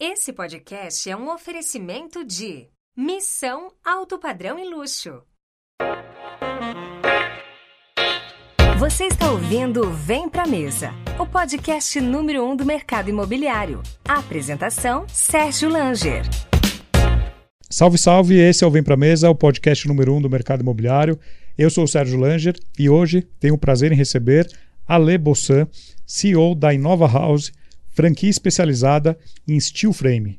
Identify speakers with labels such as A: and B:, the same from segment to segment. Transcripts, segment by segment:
A: Esse podcast é um oferecimento de Missão Alto Padrão e Luxo. Você está ouvindo Vem Pra Mesa, o podcast número um do mercado imobiliário. A apresentação, Sérgio Langer.
B: Salve, salve! Esse é o Vem Pra Mesa, o podcast número um do mercado imobiliário. Eu sou o Sérgio Langer e hoje tenho o prazer em receber Ale Bossan, CEO da Inova House, franquia especializada em steel frame.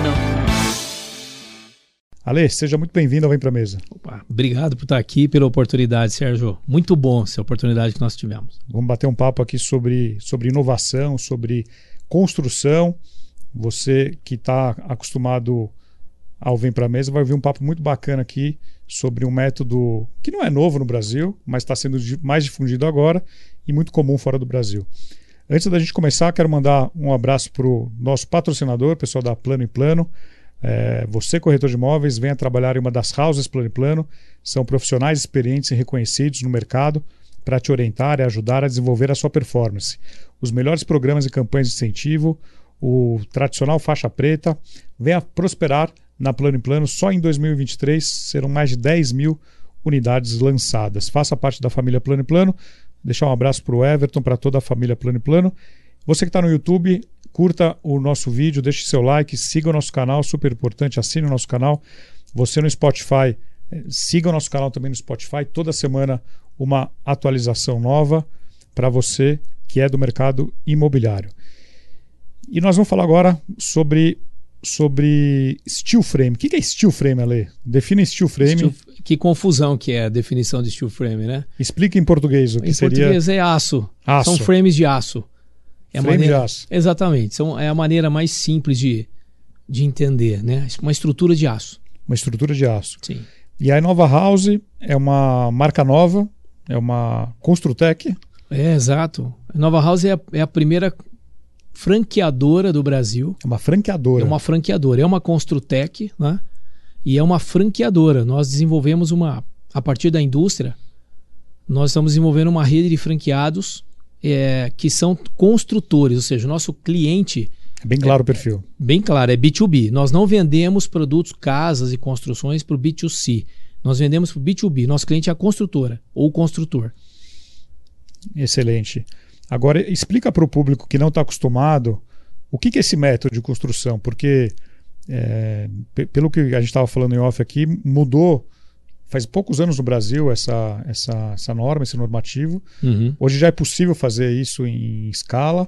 B: Ale, seja muito bem-vindo ao Vem Pra Mesa.
C: Opa, obrigado por estar aqui, pela oportunidade, Sérgio. Muito bom essa oportunidade que nós tivemos.
B: Vamos bater um papo aqui sobre, sobre inovação, sobre construção. Você que está acostumado ao Vem Pra Mesa vai ouvir um papo muito bacana aqui sobre um método que não é novo no Brasil, mas está sendo mais difundido agora e muito comum fora do Brasil. Antes da gente começar, quero mandar um abraço para o nosso patrocinador, pessoal da Plano e Plano. É, você, corretor de imóveis, venha trabalhar em uma das houses Plano e Plano. São profissionais experientes e reconhecidos no mercado para te orientar e ajudar a desenvolver a sua performance. Os melhores programas e campanhas de incentivo, o tradicional faixa preta. Venha prosperar na Plano e Plano. Só em 2023 serão mais de 10 mil unidades lançadas. Faça parte da família Plano e Plano. Deixar um abraço para o Everton, para toda a família Plano e Plano. Você que está no YouTube, curta o nosso vídeo, deixe seu like, siga o nosso canal, super importante, assine o nosso canal. Você no Spotify, eh, siga o nosso canal também no Spotify. Toda semana uma atualização nova para você que é do mercado imobiliário. E nós vamos falar agora sobre sobre steel frame. O que é steel frame, Ale? Define steel frame. Steel,
C: que confusão que é a definição de steel frame, né?
B: Explica em português o que
C: em
B: seria.
C: Em português é aço. aço. São frames de aço.
B: É frame
C: maneira...
B: de aço.
C: Exatamente. São, é a maneira mais simples de, de entender, né? Uma estrutura de aço.
B: Uma estrutura de aço.
C: Sim.
B: E a Nova House é uma marca nova, é uma Construtec.
C: É, exato. A Nova House é a, é a primeira franqueadora do Brasil.
B: É uma franqueadora.
C: É uma franqueadora. É uma Construtec, né? E é uma franqueadora. Nós desenvolvemos uma. A partir da indústria, nós estamos desenvolvendo uma rede de franqueados é, que são construtores, ou seja, o nosso cliente.
B: É bem claro é, o perfil.
C: Bem claro, é B2B. Nós não vendemos produtos, casas e construções para o B2C. Nós vendemos para o B2B. Nosso cliente é a construtora ou construtor.
B: Excelente. Agora, explica para o público que não está acostumado o que, que, é esse método de construção, porque, é, pelo que a gente estava falando em off aqui, mudou faz poucos anos no Brasil essa, essa, essa norma, esse normativo.
C: Uhum.
B: Hoje já é possível fazer isso em escala.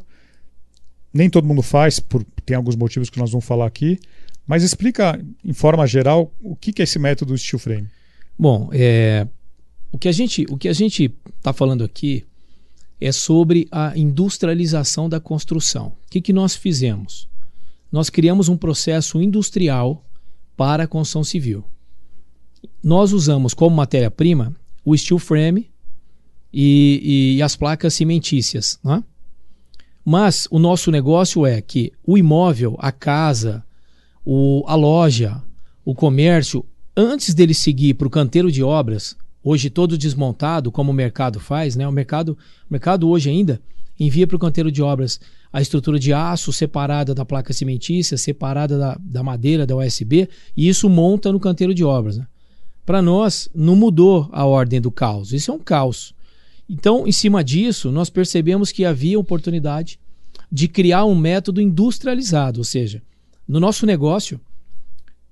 B: Nem todo mundo faz, por, tem alguns motivos que nós vamos falar aqui. Mas explica, em forma geral, o que, que é esse método steel frame.
C: Bom, é, o que a gente o que a gente está falando aqui é sobre a industrialização da construção. O que, que nós fizemos? Nós criamos um processo industrial para a construção civil. Nós usamos como matéria-prima o steel frame e, e, as placas cimentícias. Né? Mas o nosso negócio é que o imóvel, a casa, o, a loja, o comércio, antes dele seguir para o canteiro de obras, hoje todo desmontado, como o mercado faz, né? O mercado, o mercado hoje ainda envia para o canteiro de obras a estrutura de aço separada da placa cimentícia, separada da, da madeira, da USB, e isso monta no canteiro de obras. Né? Para nós, não mudou a ordem do caos. Isso é um caos. Então, em cima disso, nós percebemos que havia oportunidade de criar um método industrializado, ou seja, no nosso negócio,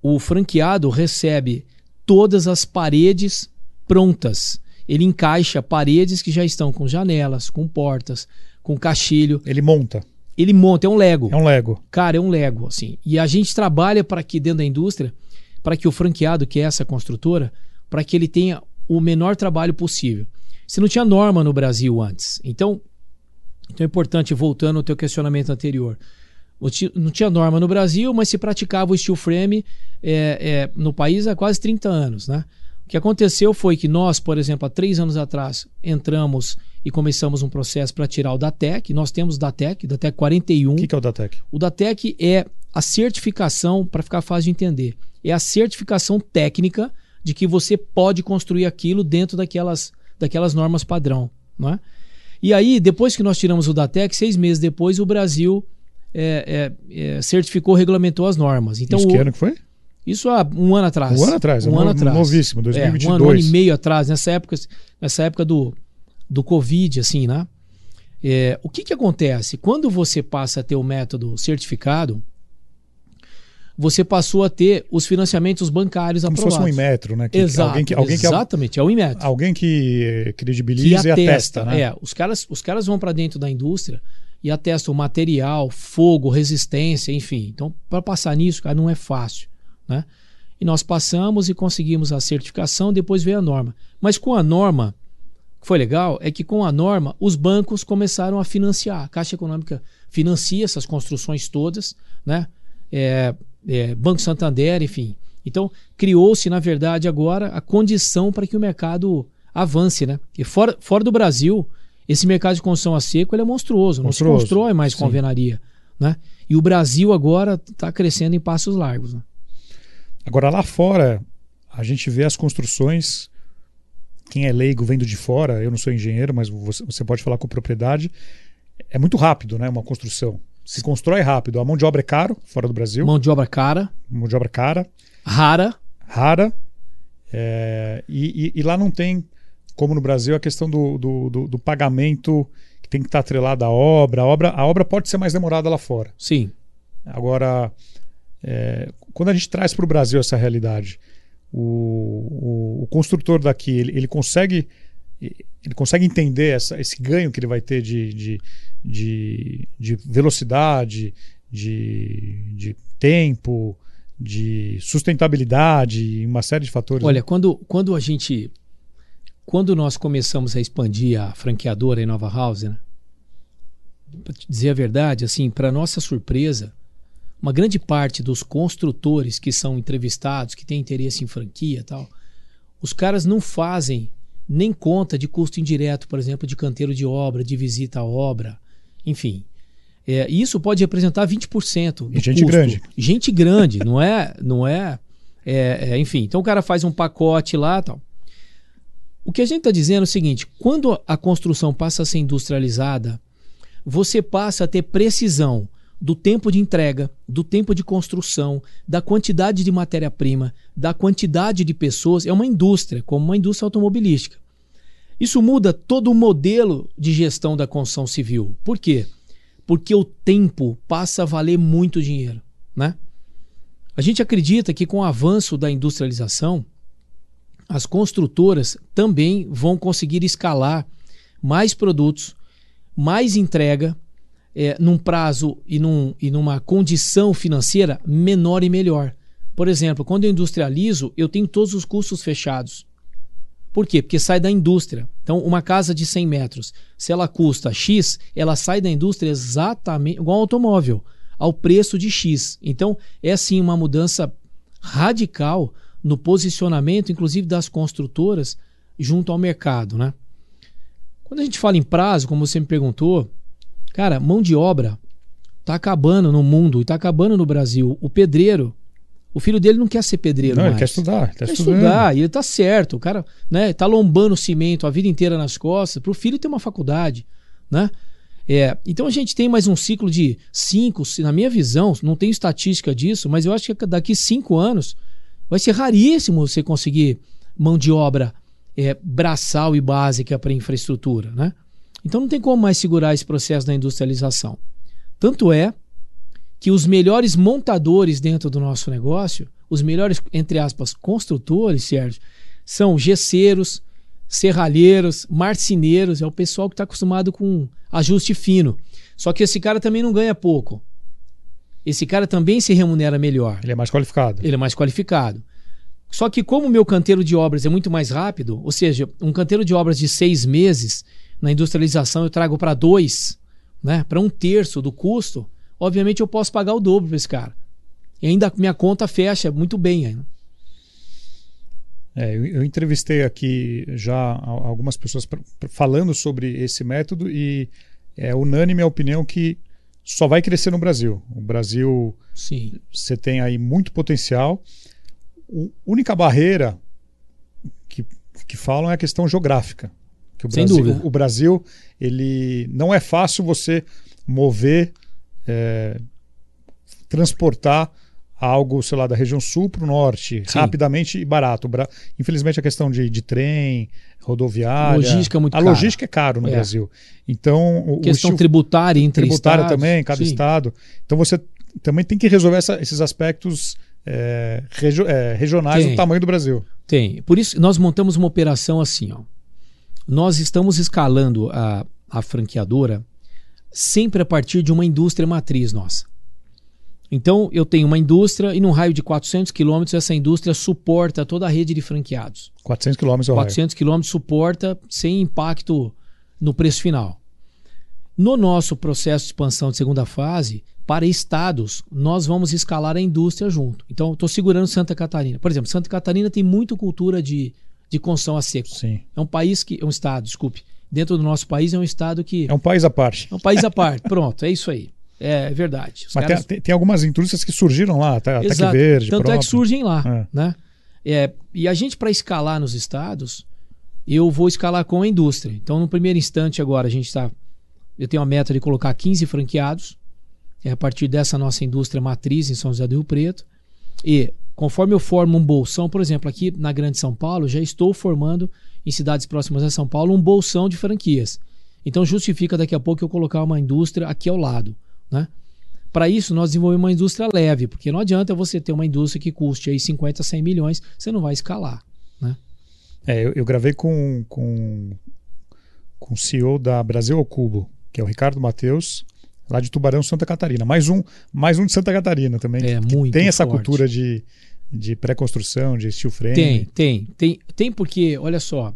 C: o franqueado recebe todas as paredes prontas. Ele encaixa paredes que já estão com janelas, com portas, com caixilho.
B: Ele monta.
C: Ele monta, é um Lego.
B: É um Lego.
C: Cara, é um Lego, assim. E a gente trabalha para que dentro da indústria, para que o franqueado, que é essa construtora, para que ele tenha o menor trabalho possível. Você não tinha norma no Brasil antes. Então, então é importante, voltando ao teu questionamento anterior. Não tinha norma no Brasil, mas se praticava o steel frame é, é, no país há quase 30 anos. Né? O que aconteceu foi que nós, por exemplo, há três anos atrás, entramos e começamos um processo para tirar o DATEC. Nós temos DATEC, DATEC 41. O
B: que, que é o DATEC?
C: O DATEC é a certificação, para ficar fácil de entender, é a certificação técnica de que você pode construir aquilo dentro daquelas, daquelas normas padrão. Não é? E aí, depois que nós tiramos o DATEC, seis meses depois, o Brasil é, é, é, certificou, regulamentou as normas. Então,
B: isso
C: que
B: ano que foi?
C: Isso há um ano atrás.
B: Um ano atrás,
C: um
B: é
C: ano atrás.
B: novíssimo, 2022.
C: É, um ano, um ano e meio atrás, nessa época, nessa época do, do Covid, assim, né? É, o que, que acontece? Quando você passa a ter o método certificado, você passou a ter os financiamentos bancários
B: Como
C: aprovados.
B: Como se fosse um Inmetro, né?
C: Que, Exato,
B: alguém que, alguém
C: exatamente,
B: que,
C: é o Inmetro.
B: Alguém que credibiliza que atesta, e atesta, né?
C: É, os caras, os caras vão para dentro da indústria e atestam material, fogo, resistência, enfim. Então, para passar nisso, cara, não é fácil, né? E nós passamos e conseguimos a certificação, depois veio a norma. Mas com a norma, o que foi legal é que com a norma, os bancos começaram a financiar. A Caixa Econômica financia essas construções todas, né? É, é, Banco Santander, enfim. Então, criou-se, na verdade, agora a condição para que o mercado avance, né? E fora, fora do Brasil, esse mercado de construção a seco ele é monstruoso, monstruoso. não se constrói mais com alvenaria, né? E o Brasil agora está crescendo em passos largos. Né?
B: Agora, lá fora, a gente vê as construções. Quem é leigo vendo de fora, eu não sou engenheiro, mas você, você pode falar com propriedade. É muito rápido, né? Uma construção. Se constrói rápido. A mão de obra é caro fora do Brasil.
C: Mão de obra cara.
B: Mão de obra cara.
C: Rara.
B: Rara. É, e, e, e, lá não tem, como no Brasil, a questão do, do, do, do pagamento que tem que estar atrelado à obra. A obra, a obra pode ser mais demorada lá fora.
C: Sim.
B: Agora, é, quando a gente traz para o Brasil essa realidade, o, o, o construtor daqui ele, ele consegue ele consegue entender essa, esse ganho que ele vai ter de, de, de, de velocidade, de, de tempo, de sustentabilidade, uma série de fatores.
C: Olha, quando, quando a gente. Quando nós começamos a expandir a franqueadora em Nova House, né? para dizer a verdade, assim, para nossa surpresa, uma grande parte dos construtores que são entrevistados, que têm interesse em franquia e tal, os caras não fazem nem conta de custo indireto, por exemplo, de canteiro de obra, de visita à obra, enfim. É, isso pode representar 20% do
B: e gente
C: custo.
B: grande.
C: Gente grande, não é, não é, é, é, enfim. Então o cara faz um pacote lá, tal. O que a gente está dizendo é o seguinte: quando a construção passa a ser industrializada, você passa a ter precisão do tempo de entrega, do tempo de construção, da quantidade de matéria-prima, da quantidade de pessoas. É uma indústria, como uma indústria automobilística. Isso muda todo o modelo de gestão da construção civil. Por quê? Porque o tempo passa a valer muito dinheiro. Né? A gente acredita que com o avanço da industrialização, as construtoras também vão conseguir escalar mais produtos, mais entrega é, num prazo e, num, e numa condição financeira menor e melhor. Por exemplo, quando eu industrializo, eu tenho todos os custos fechados. Por quê? Porque sai da indústria. Então, uma casa de 100 metros, se ela custa X, ela sai da indústria exatamente igual ao automóvel, ao preço de X. Então, é sim uma mudança radical no posicionamento, inclusive das construtoras, junto ao mercado. Né? Quando a gente fala em prazo, como você me perguntou, Cara, mão de obra tá acabando no mundo e tá acabando no Brasil. O pedreiro, o filho dele não quer ser pedreiro
B: não,
C: mais.
B: ele quer estudar. Ele
C: tá quer estudar, e ele tá certo. O cara né, tá lombando cimento a vida inteira nas costas para o filho ter uma faculdade, né? É, então a gente tem mais um ciclo de cinco, na minha visão, não tenho estatística disso, mas eu acho que daqui cinco anos vai ser raríssimo você conseguir mão de obra é, braçal e básica para infraestrutura, né? Então não tem como mais segurar esse processo da industrialização. Tanto é que os melhores montadores dentro do nosso negócio, os melhores, entre aspas, construtores, Sérgio, são gesseiros, serralheiros, marceneiros, é o pessoal que está acostumado com ajuste fino. Só que esse cara também não ganha pouco. Esse cara também se remunera melhor.
B: Ele é mais qualificado.
C: Ele é mais qualificado. Só que como o meu canteiro de obras é muito mais rápido, ou seja, um canteiro de obras de seis meses, na industrialização eu trago para dois, né, para um terço do custo, obviamente eu posso pagar o dobro para esse cara. E ainda minha conta fecha muito bem. Né?
B: É, eu, eu, entrevistei aqui já algumas pessoas falando sobre esse método e é unânime a opinião que só vai crescer no Brasil. O Brasil,
C: Sim.
B: você tem aí muito potencial. A única barreira que, que falam é a questão geográfica. Que o
C: Sem
B: Brasil,
C: dúvida.
B: O, o Brasil, ele não é fácil você mover, é, transportar algo, sei lá, da região sul para o norte,
C: Sim.
B: rapidamente e barato. Infelizmente, a questão de, de trem, rodoviária.
C: Logística é muito
B: A
C: cara.
B: logística é caro no
C: É.
B: Brasil. Então, o, o
C: Questão
B: estilo
C: tributária entre
B: tributária
C: estados.
B: também, cada
C: Sim.
B: estado. Então, você também tem que resolver essa- esses aspectos é, é, regionais
C: Tem.
B: do tamanho do Brasil.
C: Tem. Por isso nós montamos uma operação assim, ó. Nós estamos escalando a, a franqueadora sempre a partir de uma indústria matriz nossa. Então, eu tenho uma indústria e num raio de 400 quilômetros essa indústria suporta toda a rede de franqueados.
B: 400 quilômetros raio.
C: 400 quilômetros suporta sem impacto no preço final. No nosso processo de expansão de segunda fase, para estados, nós vamos escalar a indústria junto. Então, estou segurando Santa Catarina. Por exemplo, Santa Catarina tem muito cultura de, de construção a seco.
B: Sim.
C: É um país que. É um estado, desculpe. Dentro do nosso país é um estado que.
B: É um país à parte.
C: É um país à parte. Pronto, é isso aí. É verdade. Os
B: Mas
C: caras-
B: tem, tem- algumas indústrias que surgiram lá, que
C: Exato.
B: verde.
C: Tanto é
B: próprio.
C: que surgem lá.
B: É.
C: Né? É, e a gente, para escalar nos estados, eu vou escalar com a indústria. Então, no primeiro instante, agora, a gente está. Eu tenho a meta de colocar 15 franqueados. É a partir dessa nossa indústria matriz em São José do Rio Preto. E conforme eu formo um bolsão, por exemplo, aqui na Grande São Paulo, já estou formando em cidades próximas a São Paulo um bolsão de franquias. Então justifica daqui a pouco eu colocar uma indústria aqui ao lado, né? Para isso, nós desenvolvemos uma indústria leve, porque não adianta você ter uma indústria que custe aí 50, 100 milhões, você não vai escalar.
B: É, eu, eu gravei com, com, com o CEO da Brasil ao Cubo, que é o Ricardo Matheus, lá de Tubarão, Santa Catarina. Mais um, mais um de Santa Catarina também.
C: É,
B: que
C: muito
B: Tem essa
C: forte.
B: cultura de, de pré-construção, de steel frame.
C: Tem, tem, tem, tem porque, olha só,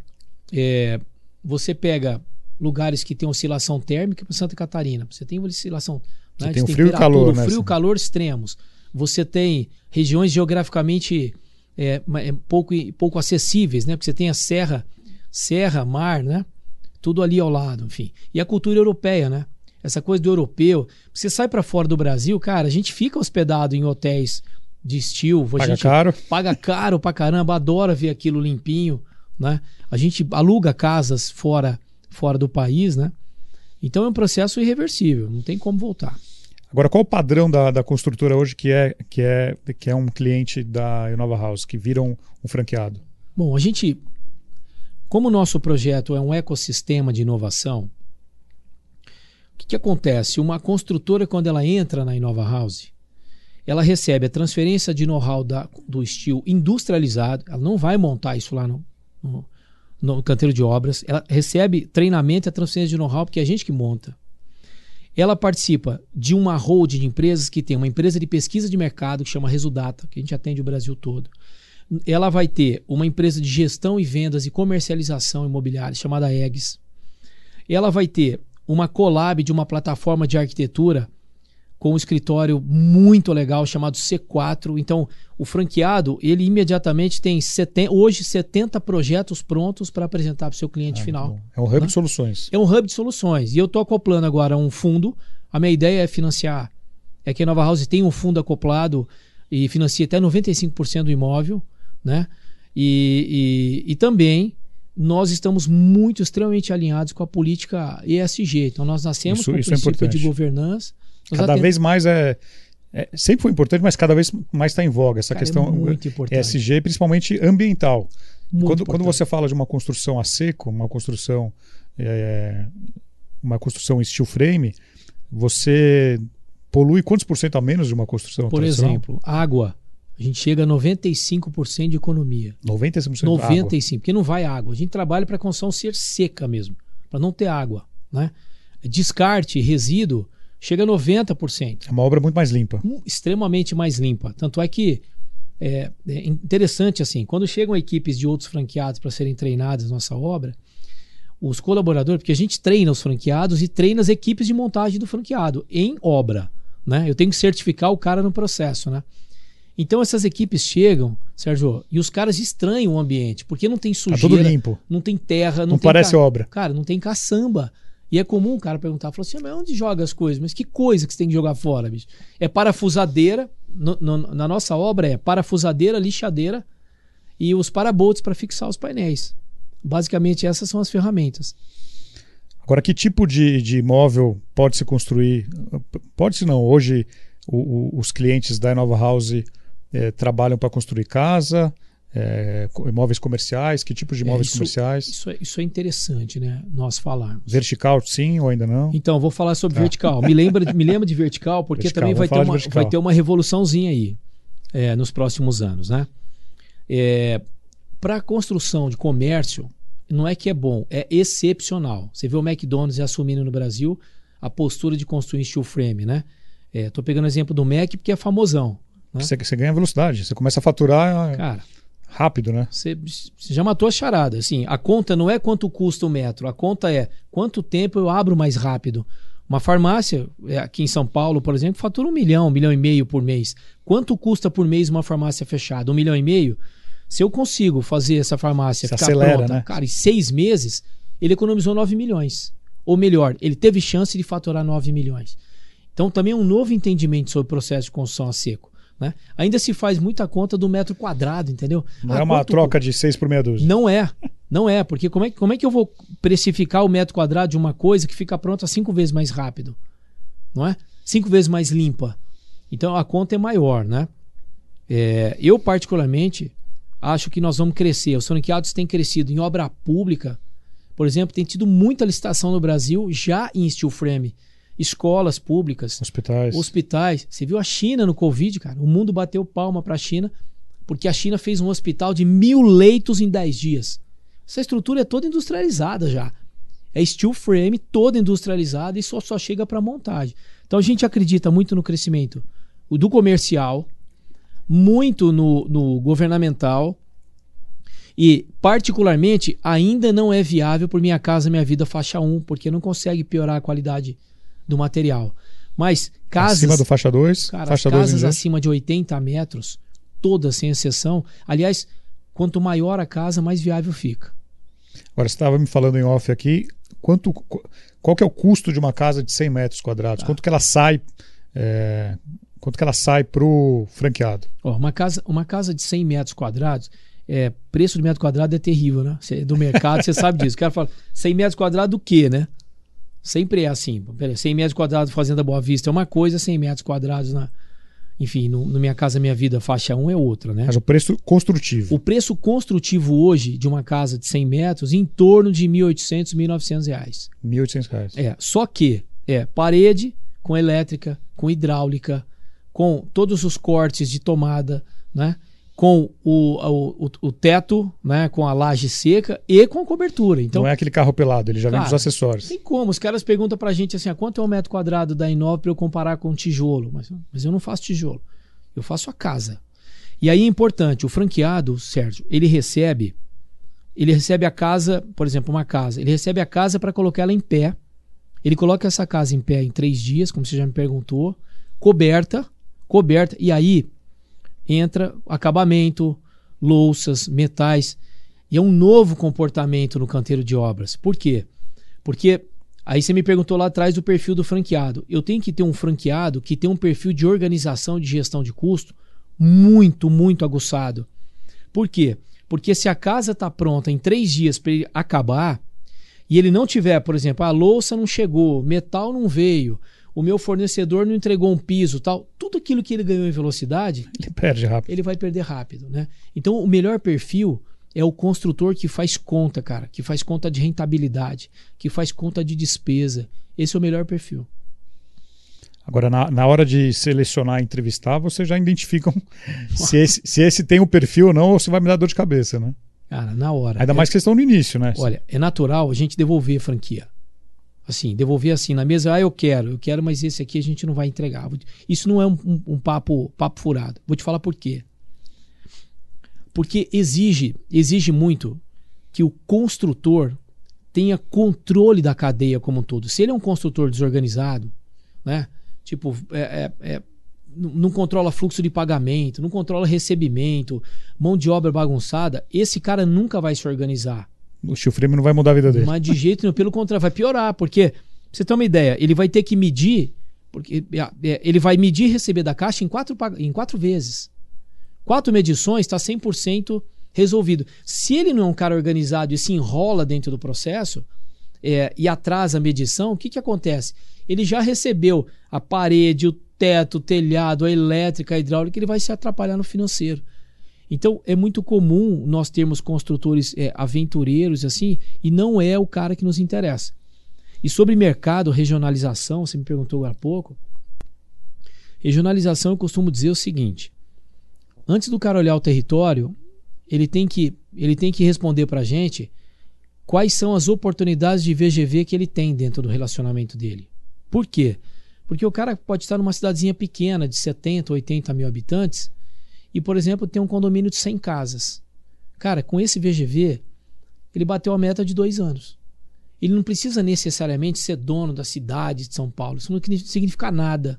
C: é, você pega lugares que tem oscilação térmica para Santa Catarina, você tem oscilação
B: Você
C: né,
B: tem o frio e calor, né?
C: frio e calor extremos. Você tem regiões geograficamente é, é, pouco, pouco acessíveis, né? Porque você tem a serra, serra, mar, né? Tudo ali ao lado, enfim. E a cultura europeia, né? Essa coisa do europeu. Você sai para fora do Brasil, cara, a gente fica hospedado em hotéis de estilo,
B: Paga
C: gente
B: caro.
C: paga caro pra caramba, adora ver aquilo limpinho, né? A gente aluga casas fora, fora do país, né? Então é um processo irreversível, não tem como voltar.
B: Agora, qual o padrão da, da construtora hoje que é, que, é, que é um cliente da Inova House, que vira um, um franqueado?
C: Bom, a gente, como o nosso projeto é um ecossistema de inovação, o que, que acontece? Uma construtora, quando ela entra na Inova House, ela recebe a transferência de know-how do estilo industrializado, ela não vai montar isso lá no, no, no canteiro de obras, ela recebe treinamento e a transferência de know-how, porque é a gente que monta. Ela participa de uma holding de empresas que tem uma empresa de pesquisa de mercado que chama Resudata, que a gente atende o Brasil todo ela vai ter uma empresa de gestão e vendas e comercialização imobiliária chamada EGS. Ela vai ter uma collab de uma plataforma de arquitetura com um escritório muito legal chamado C4. Então, o franqueado, ele imediatamente tem seten- hoje 70 projetos prontos para apresentar para o seu cliente final.
B: Bom, É um hub
C: Né?
B: de soluções.
C: É um hub de soluções. E eu estou acoplando agora um fundo. A minha ideia é financiar. É que a Nova House tem um fundo acoplado e financia até 95% do imóvel. Né? E, e, e também nós estamos muito extremamente alinhados com a política ESG. Então nós nascemos
B: Isso-
C: com o
B: isso é
C: princípio
B: importante.
C: de governança.
B: Cada
C: aten-
B: vez mais é, é- Sempre foi importante, mas cada vez mais está em voga essa
C: Cara, é
B: questão
C: muito importante.
B: ESG, principalmente ambiental.
C: muito
B: Quando, quando você fala de uma construção a seco, uma construção é, uma construção em steel frame, você polui quantos por cento a menos de uma construção
C: Por exemplo, água. A gente chega a 95% de economia.
B: 95% água.
C: 95, porque não vai água. A gente trabalha para a construção ser seca mesmo, para não ter água. Né? Descarte, resíduo, chega a 90%.
B: É uma obra muito mais limpa.
C: Extremamente mais limpa. Tanto é que é, é interessante assim, quando chegam equipes de outros franqueados para serem treinadas na nossa obra, os colaboradores, porque a gente treina os franqueados e treina as equipes de montagem do franqueado em obra. né? Eu tenho que certificar o cara no processo, né? Então essas equipes chegam, Sérgio, e os caras estranham o ambiente, porque não tem sujeira,
B: tá tudo limpo.
C: não tem terra, não,
B: Não
C: tem
B: parece
C: ca-
B: obra.
C: Cara, não tem caçamba. E é comum o cara perguntar, falou assim, mas onde joga as coisas? Mas que coisa que você tem que jogar fora, bicho? É parafusadeira, no- no- na nossa obra é parafusadeira, lixadeira e os parabolts para fixar os painéis. Basicamente essas são as ferramentas.
B: Agora, que tipo de, de imóvel pode se construir? Pode-se não. Hoje, o- o- os clientes da Nova House eh, trabalham para construir casa, co- imóveis comerciais. Que tipo de
C: É,
B: imóveis
C: isso-
B: comerciais?
C: Isso é, isso é interessante, né? Nós falarmos.
B: Vertical, sim ou ainda não?
C: Então, vou falar sobre
B: Tá.
C: vertical. Me lembra, de- me lembra de vertical, porque
B: Vertical,
C: também vai ter, uma, vai ter uma revoluçãozinha aí é, nos próximos anos, né? Para a construção de comércio, não é que é bom, é excepcional. Você vê o McDonald's assumindo no Brasil a postura de construir steel frame, né? Estou pegando o exemplo do Mac porque é famosão. Né?
B: Você, você ganha velocidade. Você começa a faturar
C: Cara,
B: rápido, né?
C: você, você já matou a charada. Assim, a conta não é quanto custa o metro, a conta é quanto tempo eu abro mais rápido. Uma farmácia, é, aqui em São Paulo, por exemplo, fatura um milhão, um milhão e meio por mês. Quanto custa por mês uma farmácia fechada? Um milhão e meio? Se eu consigo fazer essa farmácia
B: Se
C: ficar
B: acelera,
C: pronta,
B: né?
C: cara, em seis meses, ele economizou 9 milhões. Ou melhor, ele teve chance de faturar 9 milhões. Então também é um novo entendimento sobre o processo de construção a seco. Né? Ainda se faz muita conta do metro quadrado, entendeu?
B: Não
C: Ah,
B: é uma
C: quanto-
B: troca de seis por meia dúzia.
C: Não é. Não é, porque como é, como é que eu vou precificar o metro quadrado de uma coisa que fica pronta cinco vezes mais rápido? Não é? Cinco vezes mais limpa. Então a conta é maior, né? É, eu, particularmente, acho que nós vamos crescer. Os franqueados têm crescido em obra pública. Por exemplo, tem tido muita licitação no Brasil já em steel frame. Escolas públicas,
B: Hospitais.
C: hospitais. Você viu a China no Covid, cara? O mundo bateu palma para a China porque a China fez um hospital de mil leitos em 10 dias. Essa estrutura é toda industrializada já. É steel frame, toda industrializada e só, só chega para montagem. Então a gente acredita muito no crescimento o do comercial, muito no, no governamental e, particularmente, ainda não é viável por Minha Casa Minha Vida faixa 1, porque não consegue piorar a qualidade do material. Mas casas,
B: Acima do faixa 2.
C: cara, as
B: faixa 2 em
C: casas
B: diante.
C: acima de 80 metros, todas sem exceção. Aliás, quanto maior a casa, mais viável fica.
B: Agora, você estava me falando em off aqui, quanto, qu- qual que é o custo de uma casa de 100 metros quadrados?
C: Tá.
B: Quanto que ela sai, é, quanto que ela sai pro franqueado?
C: Ó, uma, casa, uma casa de 100 metros quadrados, é, preço de metro quadrado é terrível, né? Cê- do mercado, você sabe disso. O cara fala, 100 metros quadrados do quê, né? Sempre é assim. Peraí, 100 metros quadrados Fazenda Boa Vista é uma coisa, 100 metros quadrados na... Enfim, no, no Minha Casa Minha Vida, faixa 1 é outra, né?
B: Mas o preço construtivo.
C: O preço construtivo hoje de uma casa de 100 metros em torno de 1.800, 1.900 reais.
B: 1.800 reais.
C: É, só que é parede com elétrica, com hidráulica, com todos os cortes de tomada, né? Com o, o, o, teto, né? Com a laje seca e com a cobertura. Então,
B: não é aquele carro pelado, ele já vem com os
C: Cara,
B: acessórios.
C: tem como. Os caras perguntam pra gente assim: ah, quanto é o metro quadrado da Inova para eu comparar com tijolo? Mas, mas eu não faço tijolo. Eu faço a casa. E aí é importante: o franqueado, Sérgio, ele recebe. Ele recebe a casa, por exemplo, uma casa. Ele recebe a casa para colocar ela em pé. Ele coloca essa casa em pé em três dias, como você já me perguntou, coberta, coberta. E aí entra acabamento, louças, metais. E é um novo comportamento no canteiro de obras. Por quê? Porque aí você me perguntou lá atrás do perfil do franqueado. Eu tenho que ter um franqueado que tem um perfil de organização de gestão de custo muito, muito aguçado. Por quê? Porque se a casa está pronta em três dias para acabar e ele não tiver, por exemplo, a louça não chegou, metal não veio, o meu fornecedor não entregou um piso, tal, tudo aquilo que ele ganhou em velocidade,
B: Ele perde rápido.
C: ele vai perder rápido, né? Então, o melhor perfil é o construtor que faz conta, cara, que faz conta de rentabilidade, que faz conta de despesa. Esse é o melhor perfil.
B: Agora, na, na hora de selecionar e entrevistar, vocês já identificam se esse, se esse tem o perfil ou não, ou se vai me dar dor de cabeça, né?
C: Cara, na hora.
B: Ainda
C: É-
B: mais que vocês estão no início, né?
C: Olha, é natural a gente devolver a franquia. Assim, devolver assim na mesa, ah, eu quero, eu quero, mas esse aqui a gente não vai entregar. Isso não é um, um- um papo, papo furado. Vou te falar por quê. Porque exige, exige muito que o construtor tenha controle da cadeia como um todo. Se ele é um construtor desorganizado, né? tipo, é, é, é não controla fluxo de pagamento, não controla recebimento, mão de obra bagunçada, esse cara nunca vai se organizar.
B: O steel frame não vai mudar a vida dele.
C: Mas de jeito nenhum, pelo contrário, vai piorar, porque, pra você ter uma ideia, ele vai ter que medir, porque é, é, ele vai medir e receber da caixa em quatro, em quatro vezes. Quatro medições está 100% resolvido. Se ele não é um cara organizado e se enrola dentro do processo é, e atrasa a medição, o que, que acontece? Ele já recebeu a parede, o teto, o telhado, a elétrica, a hidráulica, ele vai se atrapalhar no financeiro. Então é muito comum nós termos construtores é, aventureiros assim, e não é o cara que nos interessa. E sobre mercado, regionalização, você me perguntou agora há pouco. Regionalização, eu costumo dizer o seguinte: antes do cara olhar o território, ele tem que, ele tem que responder para a gente quais são as oportunidades de VGV que ele tem dentro do relacionamento dele. Por quê? Porque o cara pode estar numa cidadezinha pequena de 70, 80 mil habitantes e, por exemplo, tem um condomínio de 100 casas. Cara, com esse VGV, ele bateu a meta de dois anos. Ele não precisa necessariamente ser dono da cidade de São Paulo. Isso não significa nada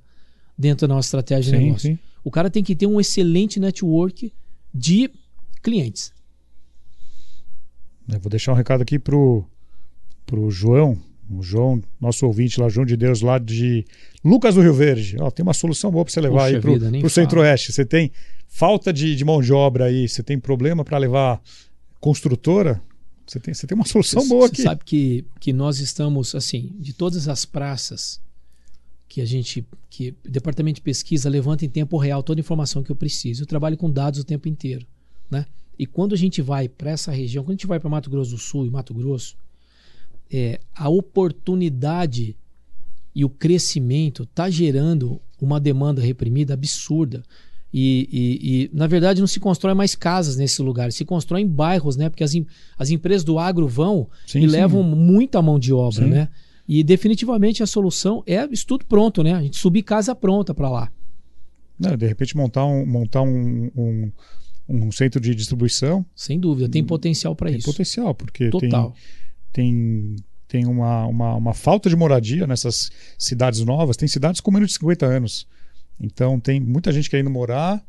C: dentro da nossa estratégia sim, de negócio. Sim. O cara tem que ter um excelente network de clientes.
B: Eu vou deixar um recado aqui pro, pro João, o João, nosso ouvinte lá, João de Deus, lá de Lucas do Rio Verde. Ó, tem uma solução boa para você levar Puxa aí para o Centro-Oeste. Você tem falta de, de, mão de obra aí, você tem problema para levar construtora? Você tem, você tem uma solução
C: você,
B: boa aqui. Você
C: sabe que, que nós estamos, assim, de todas as praças que a gente, que o departamento de pesquisa levanta em tempo real toda a informação que eu preciso. Eu trabalho com dados o tempo inteiro, né? E quando a gente vai para essa região, quando a gente vai para Mato Grosso do Sul e Mato Grosso, é, a oportunidade e o crescimento está gerando uma demanda reprimida absurda. E, e, e, na verdade, não se constrói mais casas nesses lugares, se constrói em bairros, né? Porque as, as empresas do agro vão sim, e sim. levam muita mão de obra, sim. né? E definitivamente a solução é estudo pronto, né? A gente subir casa pronta para lá.
B: Não, de repente montar um, montar um, um, um, centro de distribuição.
C: Sem dúvida, tem potencial para isso.
B: Tem potencial, porque Total. tem tem, tem uma, uma, uma, falta de moradia nessas cidades novas. Tem cidades com menos de 50 anos. Então tem muita gente querendo morar,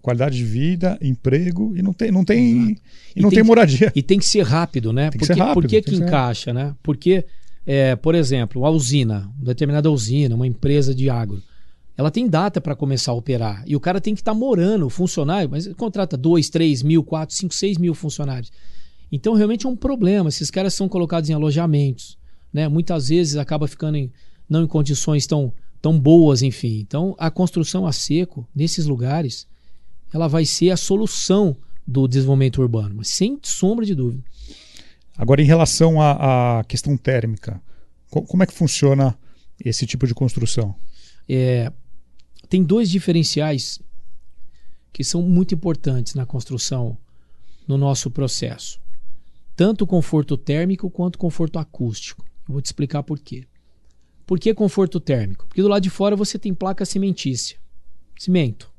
B: qualidade de vida, emprego e não tem, não tem, e, não tem, tem moradia.
C: e tem que ser rápido, né? Tem porque, rápido, por que, que encaixa, né? Porque, é, por exemplo, a usina, uma determinada usina, uma empresa de agro, ela tem data para começar a operar. E o cara tem que estar tá morando, funcionário, mas contrata 2, 3 mil, 4, 5, 6 mil funcionários. Então realmente é um problema. Esses caras são colocados em alojamentos, né? Muitas vezes acaba ficando em, não em condições tão, tão boas, enfim. Então a construção a seco nesses lugares, ela vai ser a solução do desenvolvimento urbano, mas sem sombra de dúvida.
B: Agora em relação à, à questão térmica, como é que funciona esse tipo de construção?
C: É, tem dois diferenciais que são muito importantes na construção no nosso processo tanto conforto térmico quanto conforto acústico. Eu vou te explicar por quê. Por que conforto térmico? Porque do lado de fora você tem placa cimentícia, cimento.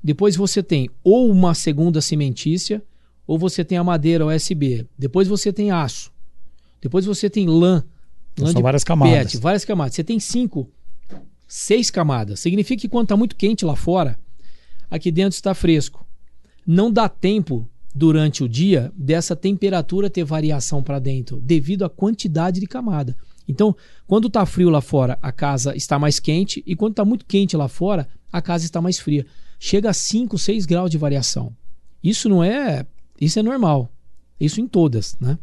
C: Depois você tem ou uma segunda cimentícia, ou você tem a madeira USB. Depois você tem aço. Depois você tem lã.
B: Então lã são várias camadas.
C: PET, várias camadas. Você tem cinco, seis camadas. Significa que quando está muito quente lá fora, aqui dentro está fresco. Não dá tempo durante o dia dessa temperatura ter variação para dentro, devido à quantidade de camada. Então, quando está frio lá fora, a casa está mais quente, e quando está muito quente lá fora, a casa está mais fria. Chega a 5, 6 graus de variação. Isso não é. Isso é normal. Isso em todas, né?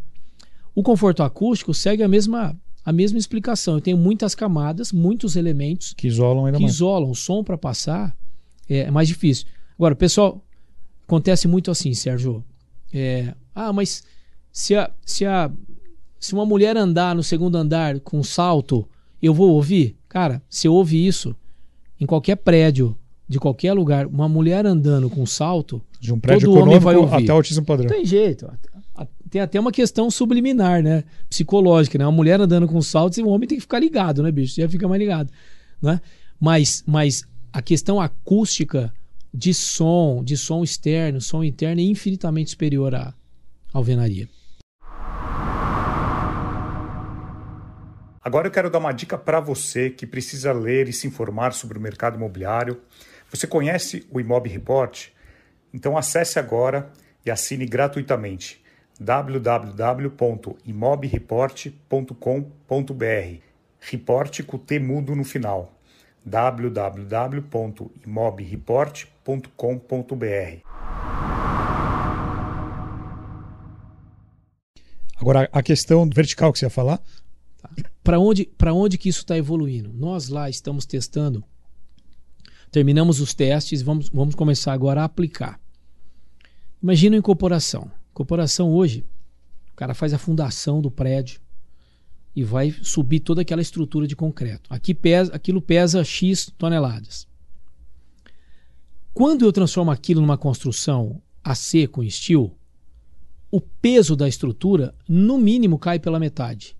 C: O conforto acústico segue a mesma, a mesma explicação. Eu tenho muitas camadas, muitos elementos
B: que isolam ainda
C: que
B: mais.
C: isolam. O som para passar é, é mais difícil. Agora, pessoal, Acontece muito assim, Sérgio. É, ah, mas se, a, se, a, se uma mulher andar no segundo andar com salto, eu vou ouvir? Cara, se eu ouvir isso em qualquer prédio, de qualquer lugar, uma mulher andando com salto,
B: de um prédio todo homem vai ouvir. até o autismo padrão.
C: Não tem jeito. Tem até uma questão subliminar, né? Psicológica, né? Uma mulher andando com saltos e o homem tem que ficar ligado, né, bicho? Já fica mais ligado, né? Mas, mas a questão acústica de som, de som externo, som interno é infinitamente superior à alvenaria.
B: Agora eu quero dar uma dica para você que precisa ler e se informar sobre o mercado imobiliário. Você conhece o Imob Report? Então acesse agora e assine gratuitamente www.imobreport.com.br. Report com T mudo no final. www.imobreport.com.br. Agora, a questão vertical que você ia falar?
C: Tá. Para onde, onde que isso está evoluindo? Nós lá estamos testando, terminamos os testes, vamos, vamos começar agora a aplicar. Imagina uma incorporação. Incorporação hoje, o cara faz a fundação do prédio e vai subir toda aquela estrutura de concreto. Aqui pesa, aquilo pesa X toneladas. Quando eu transformo aquilo numa construção a seco em steel, o peso da estrutura, no mínimo, cai pela metade.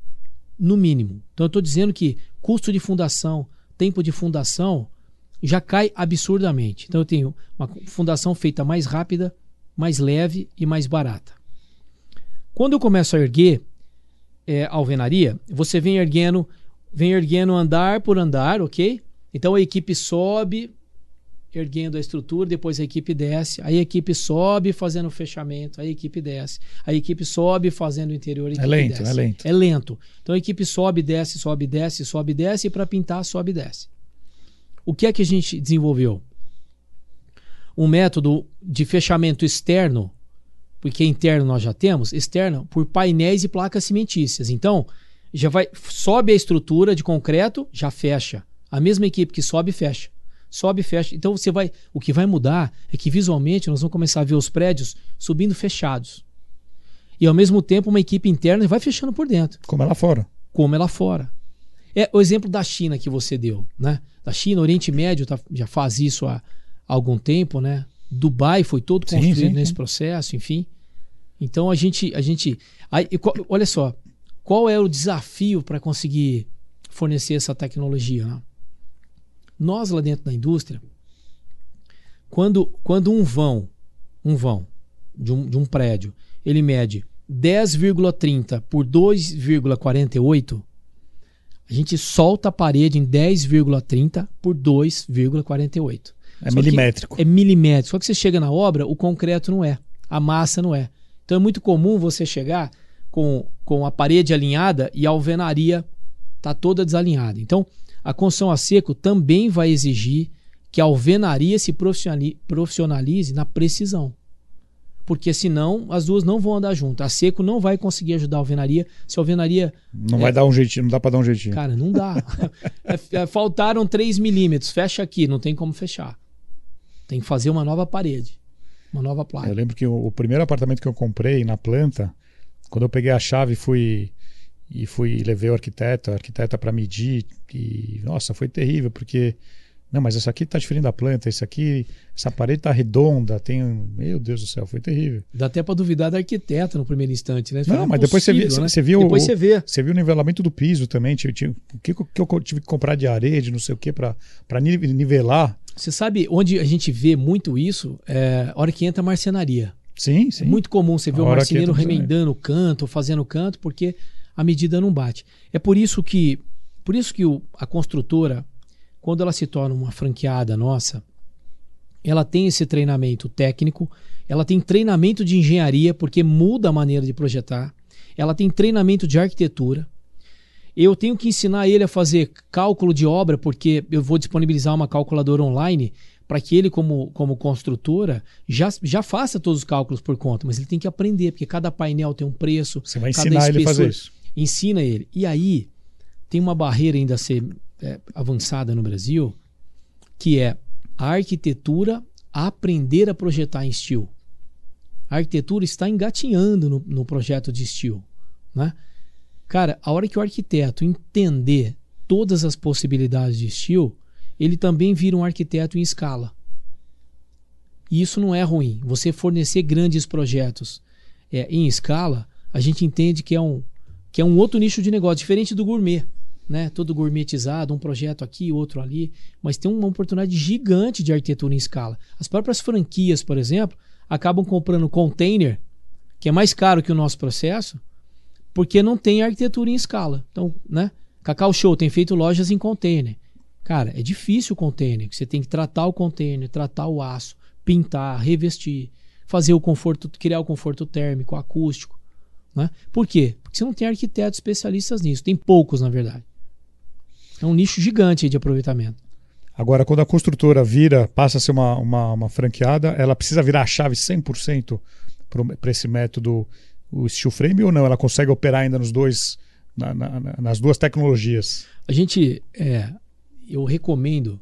C: No mínimo. Então, eu estou dizendo que custo de fundação, tempo de fundação, já cai absurdamente. Então, eu tenho uma fundação feita mais rápida, mais leve e mais barata. Quando eu começo a erguer é, alvenaria, você vem erguendo, vem erguendo andar por andar, ok? Então a equipe sobe, erguendo a estrutura, depois a equipe desce, aí a equipe sobe fazendo o fechamento, aí a equipe desce, a equipe sobe fazendo o interior,
B: é lento,
C: desce.
B: é lento.
C: É lento. Então a equipe sobe, desce, sobe, desce, sobe, desce, e para pintar, sobe, desce. O que é que a gente desenvolveu? Um método de fechamento externo, porque interno nós já temos, externo por painéis e placas cimentícias. Então, já vai sobe a estrutura de concreto, já fecha. A mesma equipe que sobe fecha sobe fecha. Então você vai, o que vai mudar é que visualmente nós vamos começar a ver os prédios subindo fechados. E ao mesmo tempo uma equipe interna vai fechando por dentro.
B: Como é lá fora.
C: Como é lá fora. É o exemplo da China que você deu, né? Da China, Oriente Médio tá, já faz isso há, há algum tempo, né? Dubai foi todo construído sim, sim, nesse sim. processo, enfim. Então a gente, a gente, aí, olha só, qual é o desafio para conseguir fornecer essa tecnologia? Né? Nós lá dentro da indústria, quando, quando um vão, um vão de um, de um prédio, ele mede 10,30 por 2,48, a gente solta a parede em 10,30 por 2,48.
B: É Só milimétrico.
C: É milimétrico. Só que você chega na obra, o concreto não é, a massa não é. Então é muito comum você chegar com, com a parede alinhada e a alvenaria está toda desalinhada. Então, a construção a seco também vai exigir que a alvenaria se profissionalize na precisão. Porque senão as duas não vão andar juntas. A seco não vai conseguir ajudar a alvenaria se a alvenaria.
B: Não é... vai dar um jeitinho, não dá para dar um jeitinho.
C: Cara, não dá. é, é, faltaram 3 milímetros, fecha aqui, não tem como fechar. Tem que fazer uma nova parede, uma nova placa.
B: Eu lembro que o, o primeiro apartamento que eu comprei na planta, quando eu peguei a chave e fui e fui levei o arquiteto, a arquiteta para medir e nossa, foi terrível porque não, mas essa aqui está diferente da planta, esse aqui, essa parede está redonda, tem, meu Deus do céu, foi terrível.
C: Dá até para duvidar da arquiteta no primeiro instante, né?
B: Não, mas depois você, viu, né? você viu,
C: depois o, você vê,
B: você viu o nivelamento do piso também, o que, que, que eu tive que comprar de areia, de não sei o que para nivelar.
C: Você sabe onde a gente vê muito isso? É a hora que entra a marcenaria.
B: Sim, sim.
C: É muito comum você ver o marceneiro remendando o canto, fazendo o canto, porque a medida não bate. É por isso que, por isso que o, a construtora, quando ela se torna uma franqueada nossa, ela tem esse treinamento técnico, ela tem treinamento de engenharia, porque muda a maneira de projetar, ela tem treinamento de arquitetura. Eu tenho que ensinar ele a fazer cálculo de obra, porque eu vou disponibilizar uma calculadora online para que ele, como, como construtora, já, já faça todos os cálculos por conta, mas ele tem que aprender, porque cada painel tem um preço.
B: Você vai ensinar ele a fazer isso
C: ensina ele. E aí tem uma barreira ainda a ser é, avançada no Brasil, que é a arquitetura aprender a projetar em steel. A arquitetura está engatinhando no, no projeto de steel. Né? Cara, a hora que o arquiteto entender todas as possibilidades de steel, ele também vira um arquiteto em escala. E isso não é ruim. Você fornecer grandes projetos é, em escala, a gente entende que é um, que é um outro nicho de negócio, diferente do gourmet. Né? Todo gourmetizado, um projeto aqui, outro ali, mas tem uma oportunidade gigante de arquitetura em escala. As próprias franquias, por exemplo, acabam comprando container, que é mais caro que o nosso processo, porque não tem arquitetura em escala. Então, né? Cacau Show tem feito lojas em container. Cara, é difícil o container. Você tem que tratar o container, tratar o aço, pintar, revestir, fazer o conforto, criar o conforto térmico, acústico. Né? Por quê? Porque você não tem arquitetos especialistas nisso. Tem poucos, na verdade. É um nicho gigante de aproveitamento.
B: Agora, quando a construtora vira, passa a ser uma, uma, uma franqueada, ela precisa virar a chave 100% para esse método, o steel frame, ou não? Ela consegue operar ainda nos dois, na, na, nas duas tecnologias?
C: A gente, é, eu recomendo,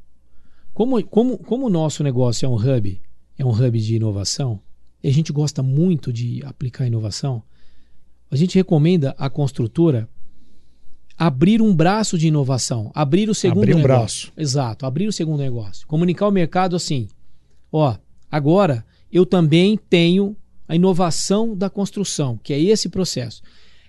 C: como, como, como o nosso negócio é um hub, é um hub de inovação, e a gente gosta muito de aplicar inovação, a gente recomenda a construtora abrir um braço de inovação, abrir o segundo
B: abrir um
C: negócio.
B: braço.
C: Exato, abrir o segundo negócio. Comunicar ao mercado assim: ó, agora eu também tenho a inovação da construção, que é esse processo.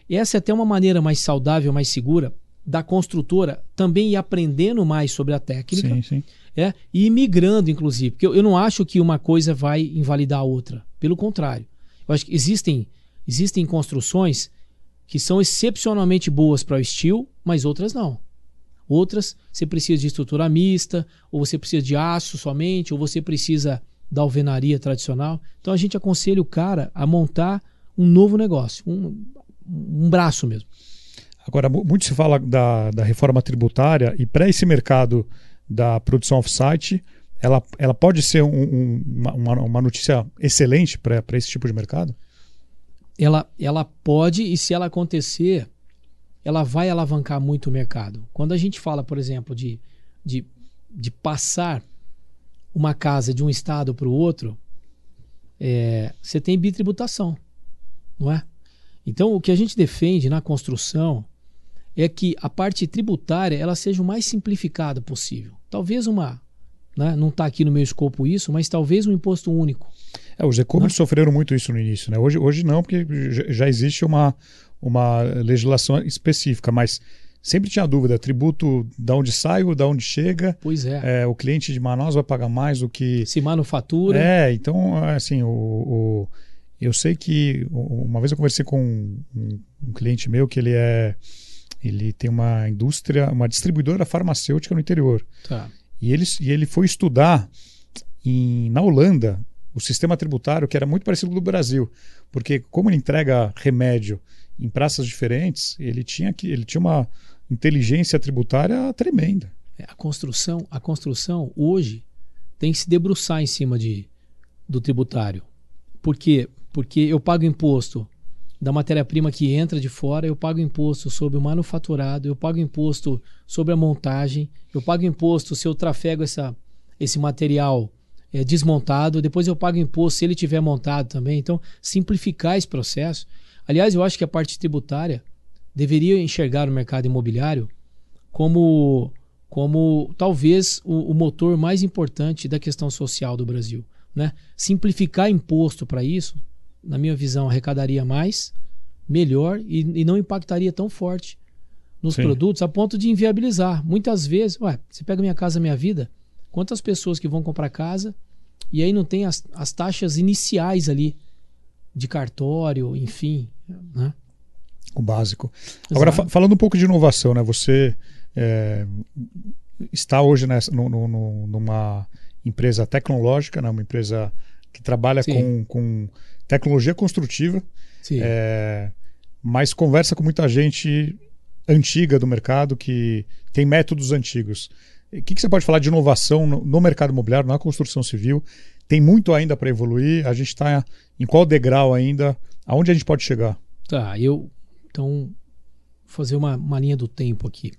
C: E essa é até uma maneira mais saudável, mais segura da construtora também ir aprendendo mais sobre a técnica.
B: Sim, sim.
C: É, e migrando, inclusive. Porque eu, eu não acho que uma coisa vai invalidar a outra. Pelo contrário. Eu acho que existem, existem construções que são excepcionalmente boas para o steel, mas outras não. Outras, você precisa de estrutura mista, ou você precisa de aço somente, ou você precisa da alvenaria tradicional. Então a gente aconselha o cara a montar um novo negócio, um, um braço mesmo.
B: Agora, muito se fala da, da reforma tributária e para esse mercado da produção off-site, ela, ela pode ser um, um, uma, uma notícia excelente para esse tipo de mercado?
C: ela, ela pode, e se ela acontecer, ela vai alavancar muito o mercado. Quando a gente fala, por exemplo, de, de, de passar uma casa de um estado para o outro, é, você tem bitributação, não é? Então, o que a gente defende na construção é que a parte tributária ela seja o mais simplificada possível. Talvez uma, né, não está aqui no meu escopo isso, mas talvez um imposto único.
B: É, os e-commerce sofreram muito isso no início, né? Hoje, hoje não, porque já existe uma, uma legislação específica, mas sempre tinha dúvida, tributo da onde sai ou da onde chega.
C: Pois é.
B: é. O cliente de Manaus vai pagar mais do que...
C: Se manufatura.
B: É, então, assim, o, o eu sei que uma vez eu conversei com um, um, cliente meu que ele é... Ele tem uma indústria, uma distribuidora farmacêutica no interior.
C: Tá.
B: E ele, e ele foi estudar em, na Holanda o sistema tributário que era muito parecido com o do Brasil, porque como ele entrega remédio em praças diferentes, ele tinha que ele tinha uma inteligência tributária tremenda.
C: É, a construção, a construção hoje tem que se debruçar em cima de, do tributário. Por quê? Porque eu pago imposto da matéria-prima que entra de fora, eu pago imposto sobre o manufaturado, eu pago imposto sobre a montagem, eu pago imposto se eu trafego essa, esse material é, desmontado, depois eu pago imposto se ele tiver montado também. Então, simplificar esse processo. Aliás, eu acho que a parte tributária deveria enxergar o mercado imobiliário como, como talvez o, o motor mais importante da questão social do Brasil. Né? Simplificar imposto para isso, na minha visão, arrecadaria mais, melhor e, e não impactaria tão forte nos Sim. produtos a ponto de inviabilizar. Muitas vezes, ué, você pega Minha Casa Minha Vida, quantas pessoas que vão comprar casa e aí não tem as, as taxas iniciais ali de cartório, enfim. Né?
B: O básico. Exato. Agora, fa falando um pouco de inovação, né? Você é, está hoje nessa, no, no, numa empresa tecnológica, né? uma empresa que trabalha com, com tecnologia construtiva, é, mas conversa com muita gente antiga do mercado que tem métodos antigos. O que, que você pode falar de inovação no, no mercado imobiliário, na construção civil? Tem muito ainda para evoluir? A gente está em qual degrau ainda? Aonde a gente pode chegar?
C: Tá, eu. Então, fazer uma, uma linha do tempo aqui.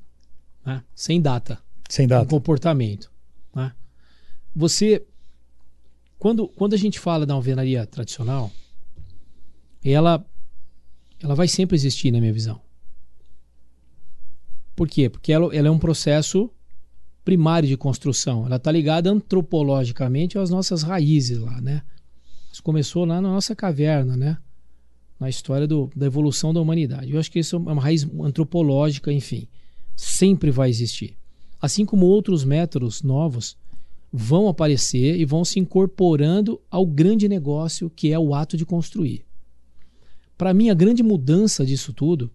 C: Né? Sem data.
B: Sem data. Um
C: comportamento. Né? Você. Quando, quando a gente fala da alvenaria tradicional, ela, ela vai sempre existir na minha visão. Por quê? Porque ela, ela é um processo primário de construção. Ela está ligada antropologicamente às nossas raízes lá, né? Isso começou lá na nossa caverna, né? Na história do, da evolução da humanidade. Eu acho que isso é uma raiz antropológica, enfim. Sempre vai existir. Assim como outros métodos novos vão aparecer e vão se incorporando ao grande negócio que é o ato de construir. Para mim, a grande mudança disso tudo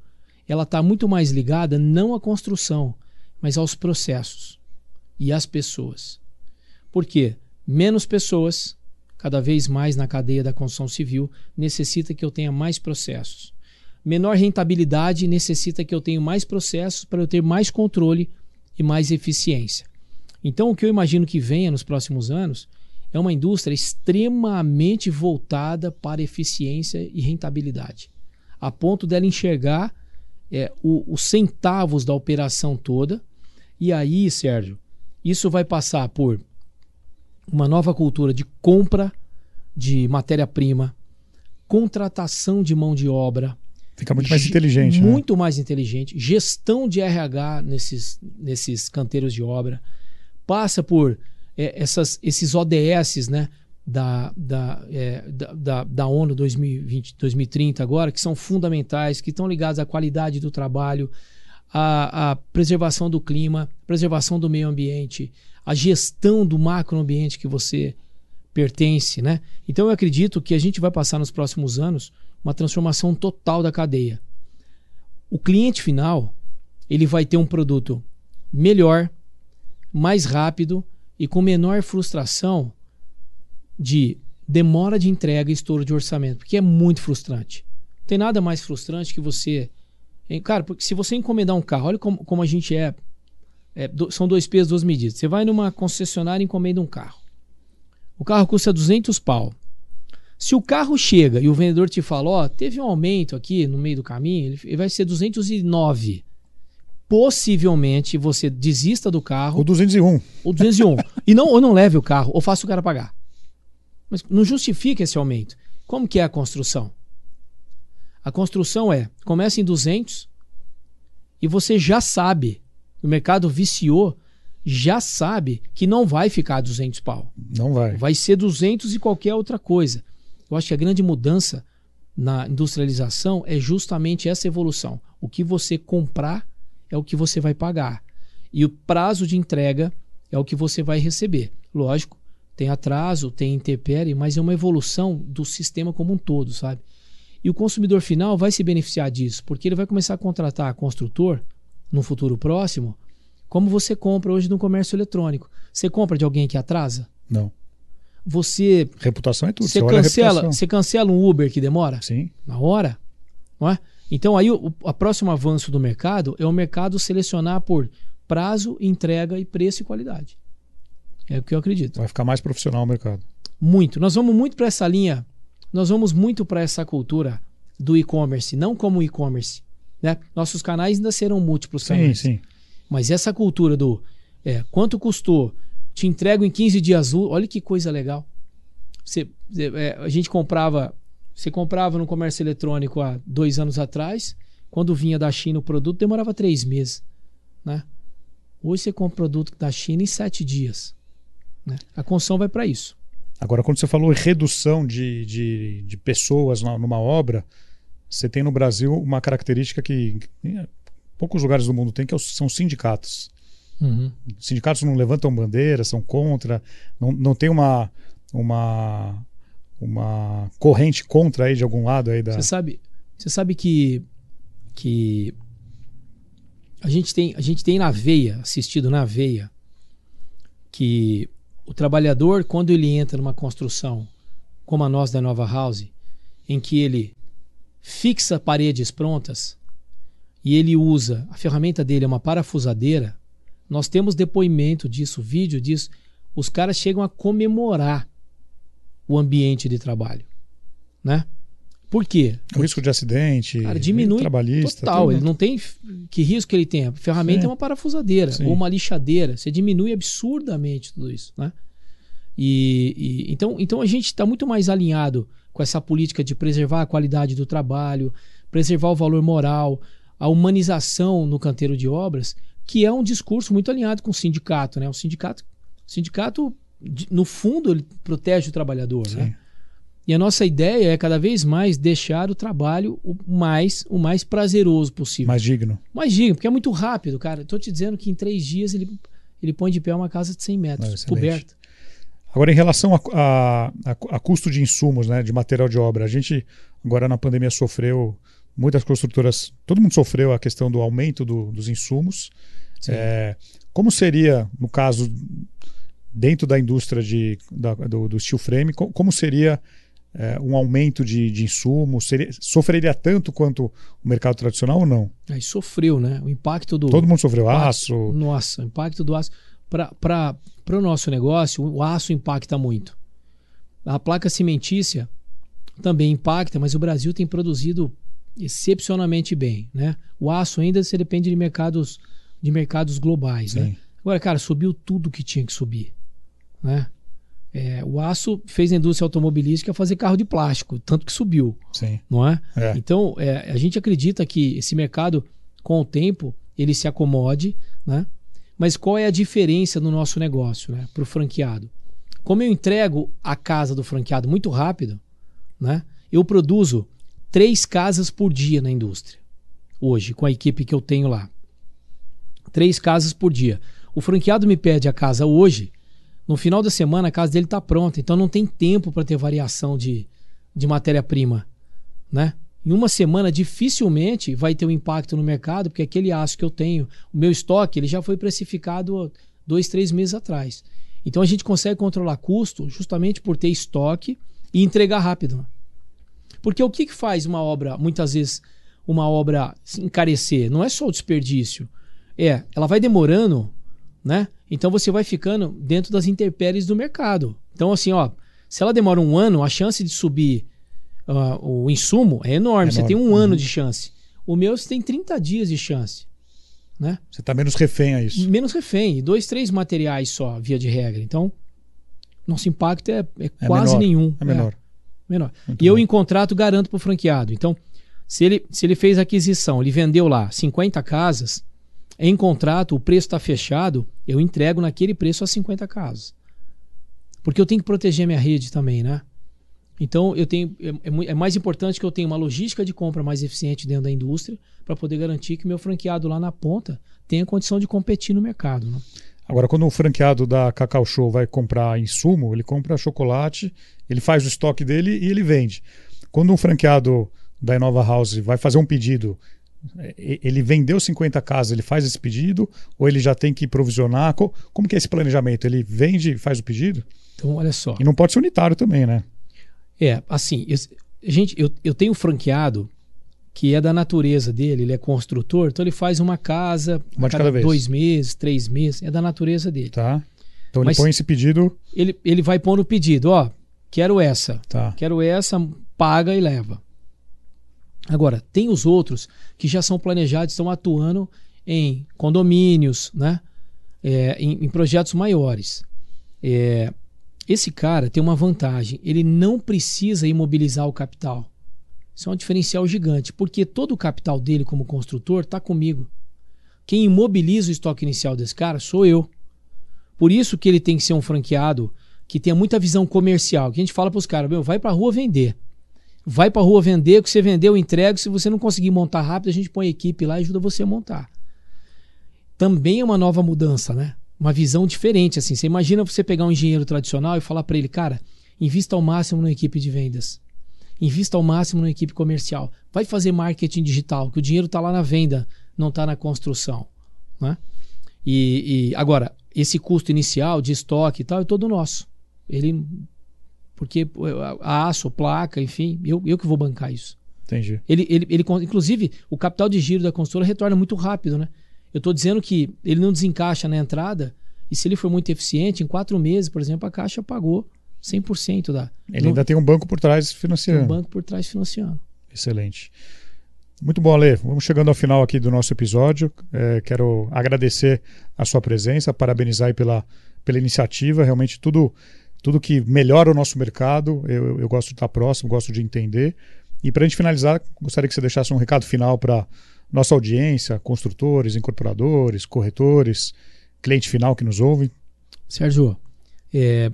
C: ela está muito mais ligada não à construção, mas aos processos e às pessoas. Por quê? Menos pessoas, cada vez mais na cadeia da construção civil, necessita que eu tenha mais processos. Menor rentabilidade necessita que eu tenha mais processos para eu ter mais controle e mais eficiência. Então, o que eu imagino que venha nos próximos anos é uma indústria extremamente voltada para eficiência e rentabilidade, a ponto dela enxergar é, os centavos da operação toda. E aí, Sérgio, isso vai passar por uma nova cultura de compra de matéria-prima, contratação de mão de obra.
B: Fica muito mais inteligente.
C: Né? Muito né? mais inteligente. Gestão de RH nesses, nesses canteiros de obra. Passa por é, essas, esses ODS né, da, da, é, da, da, ONU 2020, 2030 agora, que são fundamentais, que estão ligados à qualidade do trabalho, à, à preservação do clima, preservação do meio ambiente, a gestão do macroambiente que você pertence, né? Então eu acredito que a gente vai passar nos próximos anos uma transformação total da cadeia. O cliente final, ele vai ter um produto melhor, mais rápido e com menor frustração de demora de entrega e estouro de orçamento, porque é muito frustrante. Não tem nada mais frustrante que você. Cara, porque se você encomendar um carro, olha como, como a gente é é, do, são dois pesos, duas medidas. Você vai numa concessionária e encomenda um carro. O carro custa 200 pau. Se o carro chega e o vendedor te fala, ó, oh, teve um aumento aqui no meio do caminho, ele vai ser 209. Possivelmente você desista do carro.
B: Ou 201.
C: Ou 201. e não, ou não leve o carro, ou faça o cara pagar. Mas não justifica esse aumento. Como que é a construção? A construção é, começa em 200 e você já sabe o mercado viciou, já sabe que não vai ficar 200 pau.
B: Não vai.
C: Vai ser 200 e qualquer outra coisa. Eu acho que a grande mudança na industrialização é justamente essa evolução. O que você comprar é o que você vai pagar. E o prazo de entrega é o que você vai receber. Lógico, tem atraso, tem intempérie, mas é uma evolução do sistema como um todo, sabe? E o consumidor final vai se beneficiar disso, porque ele vai começar a contratar construtor no futuro próximo, como você compra hoje no comércio eletrônico. Você compra de alguém que atrasa?
B: Não.
C: Você.
B: Reputação é tudo.
C: Você, você cancela, você cancela um Uber que demora?
B: Sim.
C: Na hora? Não é? Então, aí, o, o próximo avanço do mercado é o mercado selecionar por prazo, entrega e preço e qualidade. É o que eu acredito.
B: Vai ficar mais profissional o mercado.
C: Muito. Nós vamos muito para essa linha, nós vamos muito para essa cultura do e-commerce, não como e-commerce, né? Nossos canais ainda serão múltiplos canais.
B: Sim, sim.
C: Mas essa cultura do é, quanto custou, te entrego em 15 dias, olha que coisa legal. Você, é, a gente comprava, você comprava no comércio eletrônico há dois anos atrás, quando vinha da China o produto, demorava três meses. Né? Hoje você compra produto da China em sete dias. Né? A construção vai para isso.
B: Agora, quando você falou em redução de, de, de pessoas numa obra, você tem no Brasil uma característica que poucos lugares do mundo têm, que é são sindicatos. Uhum. Sindicatos não levantam bandeira, são contra, não, não tem uma, uma, uma corrente contra aí de algum lado aí da.
C: Você sabe, você sabe que que a gente tem a gente tem na veia assistido na veia que o trabalhador quando ele entra numa construção como a nós da Nova House, em que ele fixa paredes prontas e ele usa, a ferramenta dele é uma parafusadeira, nós temos depoimento disso, vídeo disso. Os caras chegam a comemorar o ambiente de trabalho, né? Por quê?
B: O risco de acidente,
C: cara, diminui
B: trabalhista.
C: Total, ele não tem que risco que ele tem. A ferramenta Sim. é uma parafusadeira Sim. ou uma lixadeira. Você diminui absurdamente tudo isso, né? E, e então, então a gente está muito mais alinhado com essa política de preservar a qualidade do trabalho, preservar o valor moral, a humanização no canteiro de obras, que é um discurso muito alinhado com o sindicato, né? O sindicato, o sindicato no fundo, ele protege o trabalhador, né? Sim. né? E a nossa ideia é cada vez mais deixar o trabalho o mais, o mais prazeroso possível.
B: Mais digno.
C: Mais digno, porque é muito rápido, cara. Estou te dizendo que em três dias ele, ele põe de pé uma casa de 100 metros, coberta.
B: Agora, em relação a, a, a, custo de insumos, né, de material de obra, a gente agora na pandemia sofreu muitas construtoras, todo mundo sofreu a questão do aumento do, dos insumos. É, como seria, no caso, dentro da indústria de, da, do, do steel frame, como seria é, um aumento de, de insumos? Seria, sofreria tanto quanto o mercado tradicional ou não?
C: Aí sofreu, né? O impacto do.
B: Todo mundo sofreu aço.
C: Nossa, o impacto do aço. Para o nosso negócio, o aço impacta muito. A placa cimentícia também impacta, mas o Brasil tem produzido excepcionalmente bem, né? O aço ainda você depende de mercados de mercados globais, né? Agora, cara, subiu tudo que tinha que subir, né? É, o aço fez a indústria automobilística fazer carro de plástico, tanto que subiu,
B: Sim.
C: não é?
B: É.
C: Então, é, a gente acredita que esse mercado, com o tempo, ele se acomode, né? Mas qual é a diferença no nosso negócio, né? Para o franqueado? Como eu entrego a casa do franqueado muito rápido, né? Eu produzo três casas por dia na indústria. Hoje, com a equipe que eu tenho lá. Três casas por dia. O franqueado me pede a casa hoje, no final da semana a casa dele está pronta, então não tem tempo para ter variação de, de matéria-prima, né? Em uma semana dificilmente vai ter um impacto no mercado, porque aquele aço que eu tenho, o meu estoque, ele já foi precificado dois, três meses atrás. Então a gente consegue controlar custo justamente por ter estoque e entregar rápido. Porque o que, que faz uma obra, muitas vezes, uma obra encarecer? Não é só o desperdício. É, ela vai demorando, né? Então você vai ficando dentro das intempéries do mercado. Então, assim, ó, se ela demora um ano, a chance de subir uh, o insumo é enorme. É você tem um uhum. ano de chance. O meu você tem 30 dias de chance. Né?
B: Você está menos refém a isso.
C: Menos refém. Dois, três materiais só, via de regra. Então, nosso impacto é, é, é quase
B: menor.
C: nenhum.
B: É menor.
C: É menor. Muito e bom. eu, em contrato, garanto para o franqueado. Então, se ele, se ele fez aquisição, ele vendeu lá 50 casas, em contrato, o preço está fechado, eu entrego naquele preço as 50 casas. Porque eu tenho que proteger minha rede também, né? Então, eu tenho é, é, é mais importante que eu tenha uma logística de compra mais eficiente dentro da indústria para poder garantir que meu franqueado lá na ponta tenha condição de competir no mercado. Né?
B: Agora, quando o franqueado da Cacau Show vai comprar insumo, ele compra chocolate, ele faz o estoque dele e ele vende. Quando um franqueado da Inova House vai fazer um pedido ele vendeu 50 casas, ele faz esse pedido ou ele já tem que provisionar? Como que é esse planejamento? Ele vende e faz o pedido?
C: Então, olha só.
B: E não pode ser unitário também, né?
C: É, assim, eu, gente, eu, eu tenho franqueado que é da natureza dele, ele é construtor, então ele faz uma casa
B: uma de cada vez.
C: dois meses, três meses, é da natureza dele.
B: Tá. Então Mas ele põe esse pedido.
C: Ele, ele vai pôr no pedido, ó, quero essa,
B: tá.
C: quero essa, paga e leva. Agora, tem os outros que já são planejados, estão atuando em condomínios, né? É, em, em, projetos maiores. É, esse cara tem uma vantagem, ele não precisa imobilizar o capital. Isso é um diferencial gigante, porque todo o capital dele como construtor está comigo. Quem imobiliza o estoque inicial desse cara sou eu. Por isso que ele tem que ser um franqueado que tenha muita visão comercial. Que a gente fala para os caras, meu, vai para a rua vender vai para a rua vender, que você vendeu, entrega. Se você não conseguir montar rápido, a gente põe a equipe lá e ajuda você a montar. Também é uma nova mudança, né? Uma visão diferente, assim. Você imagina você pegar um engenheiro tradicional e falar para ele, cara, invista ao máximo na equipe de vendas. Invista ao máximo na equipe comercial. Vai fazer marketing digital, que o dinheiro está lá na venda, não está na construção. Né? E, e agora, esse custo inicial de estoque e tal é todo nosso. Ele porque a aço, placa, enfim, eu, eu que vou bancar isso.
B: Entendi.
C: Ele, ele, ele, inclusive, o capital de giro da construtora retorna muito rápido, né? Eu estou dizendo que ele não desencaixa na entrada e se ele for muito eficiente, em quatro meses, por exemplo, a Caixa pagou 100% da...
B: Ele ainda tem um banco por trás financiando.
C: Um banco por trás financiando.
B: Excelente. Muito bom, Ale. Vamos chegando ao final aqui do nosso episódio. É, quero agradecer a sua presença, parabenizar pela, pela iniciativa. Realmente tudo tudo que melhora o nosso mercado, eu, eu gosto de estar próximo, gosto de entender. E para a gente finalizar, gostaria que você deixasse um recado final para nossa audiência, construtores, incorporadores, corretores, cliente final que nos ouve.
C: Sérgio, é,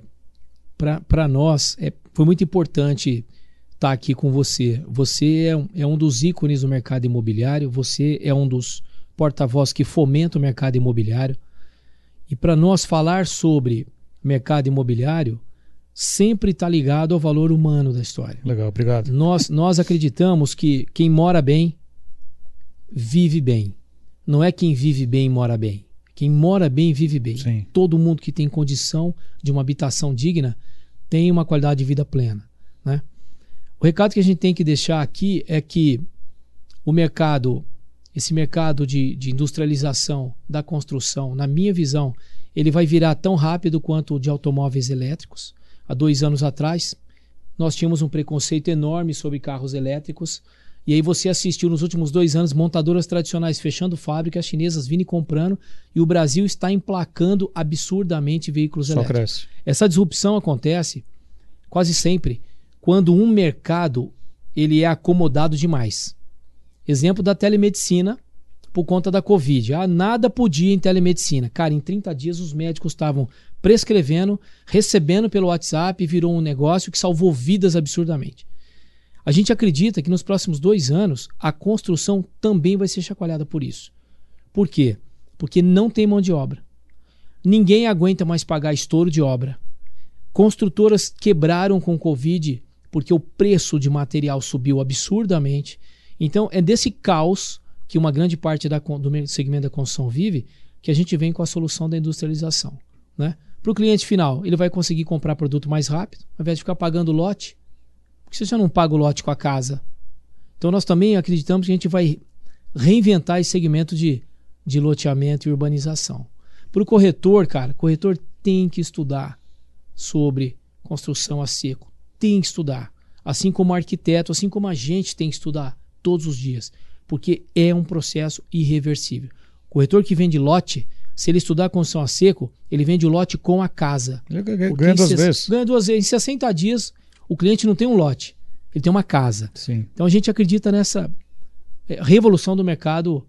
C: para nós é, foi muito importante estar aqui com você. Você é um, é um dos ícones do mercado imobiliário, você é um dos porta-voz que fomenta o mercado imobiliário. E para nós falar sobre mercado imobiliário sempre está ligado ao valor humano da história.
B: Legal, obrigado.
C: Nós, nós acreditamos que quem mora bem vive bem. Não é quem vive bem mora bem. Quem mora bem vive bem.
B: Sim.
C: Todo mundo que tem condição de uma habitação digna tem uma qualidade de vida plena. Né? O recado que a gente tem que deixar aqui é que o mercado, esse mercado de, de industrialização da construção, na minha visão, ele vai virar tão rápido quanto o de automóveis elétricos. Há dois anos atrás, nós tínhamos um preconceito enorme sobre carros elétricos. E aí você assistiu nos últimos dois anos montadoras tradicionais fechando fábricas, chinesas vindo e comprando, e o Brasil está emplacando absurdamente veículos
B: Só
C: elétricos.
B: cresce.
C: Essa disrupção acontece quase sempre quando um mercado ele é acomodado demais. Exemplo da telemedicina por conta da Covid. Ah, nada podia em telemedicina. Cara, em 30 dias os médicos estavam prescrevendo, recebendo pelo WhatsApp virou um negócio que salvou vidas absurdamente. A gente acredita que nos próximos dois anos a construção também vai ser chacoalhada por isso. Por quê? Porque não tem mão de obra. Ninguém aguenta mais pagar estouro de obra. Construtoras quebraram com Covid porque o preço de material subiu absurdamente. Então é desse caos que uma grande parte da, do segmento da construção vive que a gente vem com a solução da industrialização. Né? Para o cliente final, ele vai conseguir comprar produto mais rápido, ao invés de ficar pagando lote. Porque você já não paga o lote com a casa. Então nós também acreditamos que a gente vai reinventar esse segmento de, de loteamento e urbanização. Para o corretor, cara, corretor tem que estudar sobre construção a seco. Tem que estudar. Assim como arquiteto, assim como a gente tem que estudar todos os dias. Porque é um processo irreversível. Corretor que vende lote, se ele estudar construção a seco, ele vende o lote com a casa.
B: Ganha duas vezes.
C: Ganha duas vezes. Em 60 dias, o cliente não tem um lote, ele tem uma casa.
B: Sim.
C: Então a gente acredita nessa é, revolução do mercado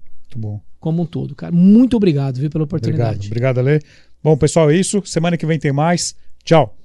C: como um todo. Cara, muito obrigado viu, pela oportunidade.
B: Obrigado, obrigado, Ale. Bom, pessoal, é isso. Semana que vem tem mais. Tchau.